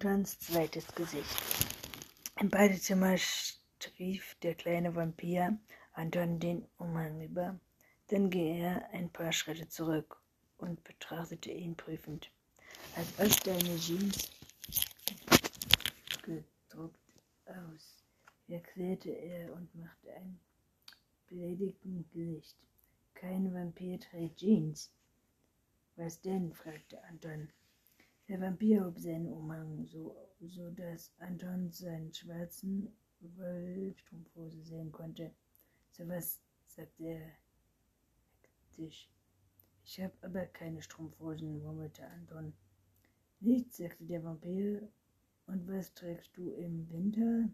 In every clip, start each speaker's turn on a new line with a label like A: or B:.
A: Antons zweites Gesicht. Im Badezimmer strief der kleine Vampir Anton den Umhang über. Dann ging er ein paar Schritte zurück und betrachtete ihn prüfend. Als ob deine Jeans gedruckt aus, erklärte er und machte ein beleidigtes Gesicht. Kein Vampir trägt Jeans. Was denn? fragte Anton. Der Vampir hob seinen Umhang so, so dass Anton seinen schwarzen Wollstrumpfhose sehen konnte. So was, sagte er hektisch. Ich habe aber keine Strumpfhosen, murmelte Anton. Nichts, sagte der Vampir. Und was trägst du im Winter?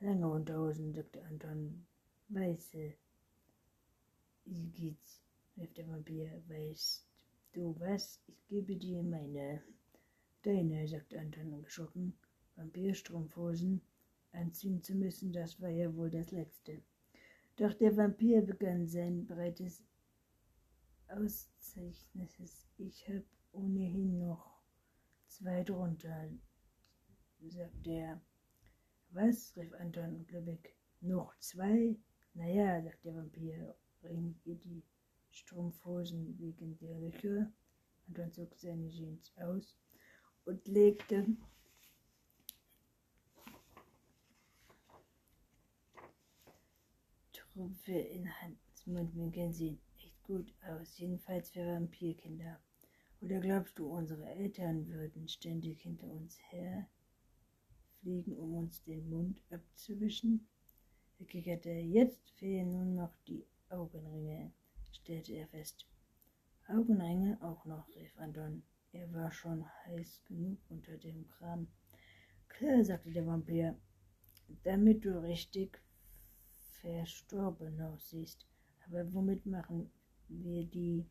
A: Lange Unterhosen, sagte Anton. Weiße. Wie geht's? rief der Vampir. Weißt du was? Ich gebe dir meine. Deine, sagte Anton geschrocken, Vampirstrumpfhosen anziehen zu müssen, das war ja wohl das Letzte. Doch der Vampir begann sein breites Auszeichnetes. Ich hab ohnehin noch zwei drunter, sagte er. Was? rief Anton ungläubig. Noch zwei? Naja, sagte der Vampir, reinigte die Strumpfhosen wegen der Löcher. Anton zog seine Jeans aus und legte Trümpfe in Hans Mundwinkeln sehen echt gut aus, jedenfalls für Vampirkinder. Oder glaubst du, unsere Eltern würden ständig hinter uns her fliegen, um uns den Mund abzuwischen? Er kicherte. Jetzt fehlen nur noch die Augenringe, stellte er fest. Augenringe auch noch, rief Anton. Er war schon heiß genug unter dem Kram. Klar, sagte der Vampir, damit du richtig verstorben aussiehst. Aber womit machen wir die?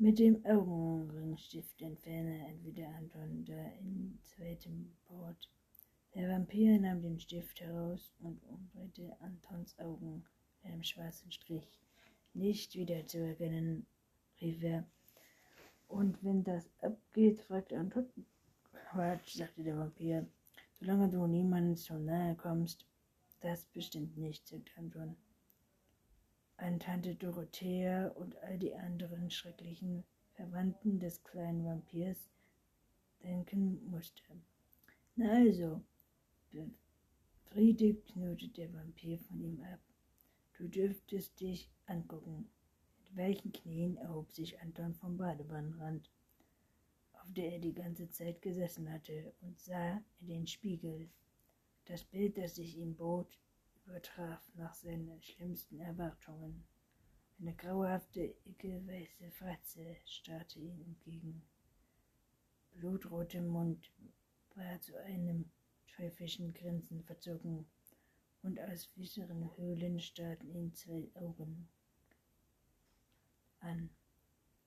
A: Mit dem Augenringstift entferne entweder Anton da im zweiten Bord. Der Vampir nahm den Stift heraus und umdrehte Antons Augen mit einem schwarzen Strich. Nicht wiederzuerkennen, rief er. Und wenn das abgeht, fragte Anton. Quatsch, sagte der Vampir. Solange du niemandem zu nahe kommst, das bestimmt nicht, sagte Anton. An Tante Dorothea und all die anderen schrecklichen Verwandten des kleinen Vampirs denken musste. Na also, befriedigt knurrte der Vampir von ihm ab. Du dürftest dich angucken welchen Knien erhob sich Anton vom Badewannenrand, auf der er die ganze Zeit gesessen hatte, und sah in den Spiegel. Das Bild, das sich ihm bot, übertraf nach seinen schlimmsten Erwartungen. Eine grauhafte, ickelweiße Fratze starrte ihm entgegen. Blutroter Mund war zu einem teuflischen Grinsen verzogen, und aus fischeren Höhlen starrten ihn zwei Augen an.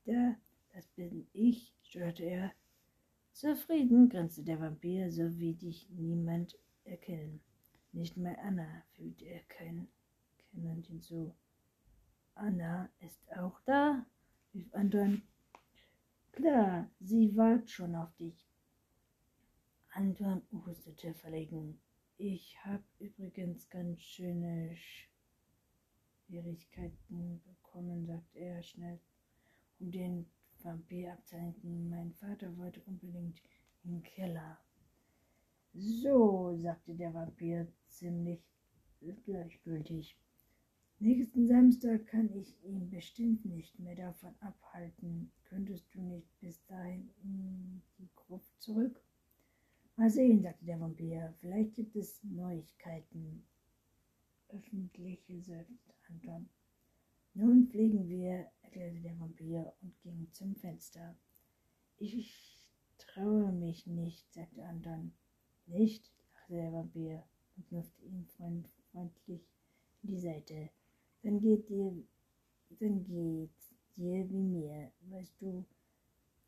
A: Da, das bin ich, störte er. Zufrieden, grinste der Vampir, so wie dich niemand erkennen. Nicht mal Anna, fügte er kein kennend hinzu. Anna ist auch da, rief Anton. Klar, sie wart schon auf dich. Anton hustete verlegen. Ich hab übrigens ganz schöne Schwierigkeiten bekommen, sagte er schnell, um den Vampir abzuhalten. Mein Vater wollte unbedingt in den Keller. So, sagte der Vampir ziemlich gleichgültig. Nächsten Samstag kann ich ihn bestimmt nicht mehr davon abhalten. Könntest du nicht bis dahin in die Gruft zurück? Mal sehen, sagte der Vampir. Vielleicht gibt es Neuigkeiten öffentliche seufzte Anton. Nun fliegen wir, erklärte der Vampir und ging zum Fenster. Ich traue mich nicht, sagte Anton. Nicht? dachte der Vampir und knuffte ihn freundlich in die Seite. Dann geht dir, dann geht's dir wie mir. Weißt du,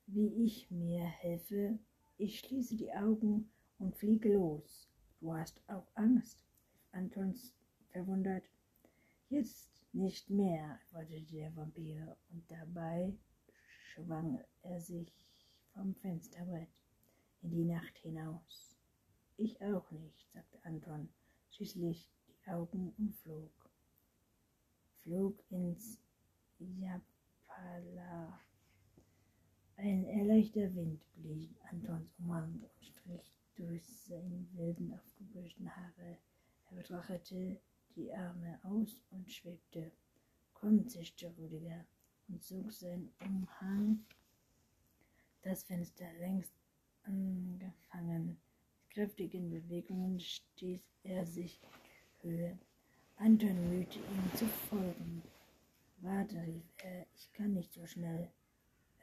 A: wie ich mir helfe? Ich schließe die Augen und fliege los. Du hast auch Angst, Antons verwundert. Jetzt nicht mehr, antwortete der Vampir, und dabei schwang er sich vom Fensterbrett. in die Nacht hinaus. Ich auch nicht, sagte Anton, schließlich die Augen und flog. Flog ins Japala. Ein erleichter Wind blies Antons Umhang und strich durch seine wilden, aufgebüschten Haare. Er betrachtete die Arme aus und schwebte. Komm, zischte Rüdiger und zog seinen Umhang. Das Fenster längst angefangen. Mit kräftigen Bewegungen stieß er sich Höhe. Anton mühte ihm zu folgen. Warte, rief er, ich kann nicht so schnell.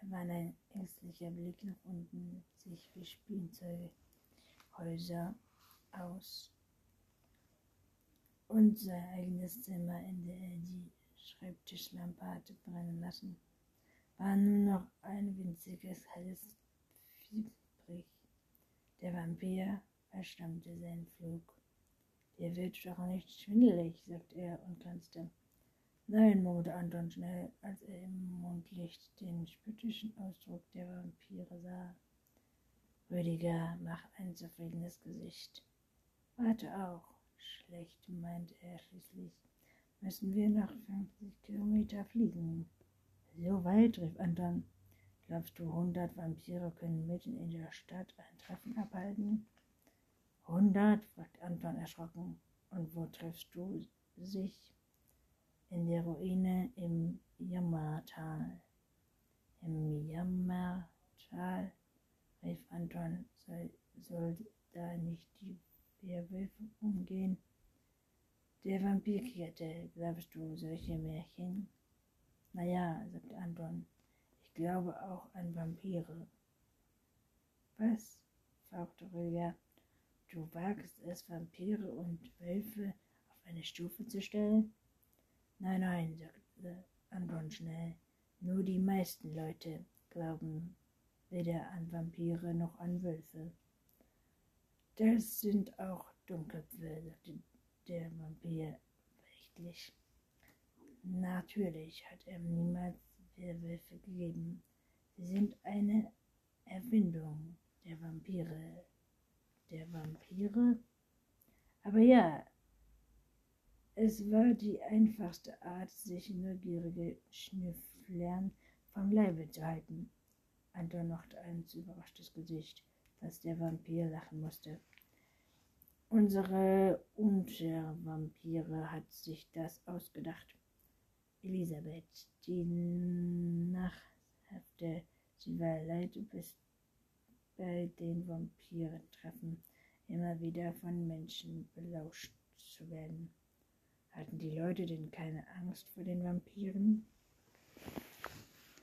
A: Er war ein ängstlicher Blick nach unten, sich wie Spielzeughäuser aus und sein eigenes Zimmer, in dem er die Schreibtischlampe hatte brennen lassen, war nur noch ein winziges helles Fiebrig. Der Vampir verstammte seinen Flug. Dir wird doch nicht schwindelig, sagte er und tanzte. Nein, murmelte Anton schnell, als er im Mondlicht den spöttischen Ausdruck der Vampire sah. Rüdiger macht ein zufriedenes Gesicht. Warte auch. Schlecht, meinte er schließlich. Müssen wir noch 50 Kilometer fliegen? So weit, rief Anton. Glaubst du, hundert Vampire können mitten in der Stadt ein Treffen abhalten? Hundert? fragte Anton erschrocken. Und wo triffst du sich? In der Ruine im Jammertal. Im Jammertal, rief Anton, soll, soll da nicht die Werwölfe umgehen? Der Vampir. Glaubst du solche Märchen? Na ja, sagte Anton, ich glaube auch an Vampire. Was? fragte Rüdiger. Du wagst es, Vampire und Wölfe auf eine Stufe zu stellen? Nein, nein, sagte Anton schnell. Nur die meisten Leute glauben weder an Vampire noch an Wölfe. Das sind auch Dunkelköpfe, sagte der Vampir verächtlich. Natürlich hat er niemals Werwölfe gegeben. Sie sind eine Erfindung der Vampire. Der Vampire? Aber ja, es war die einfachste Art, sich neugierige Schnüfflern vom Leibe zu halten. Anton machte ein überraschtes Gesicht, dass der Vampir lachen musste. Unsere Untervampire hat sich das ausgedacht. Elisabeth, die Nachhafte, sie war leid bis bei den Vampiren treffen, immer wieder von Menschen belauscht zu werden. Hatten die Leute denn keine Angst vor den Vampiren?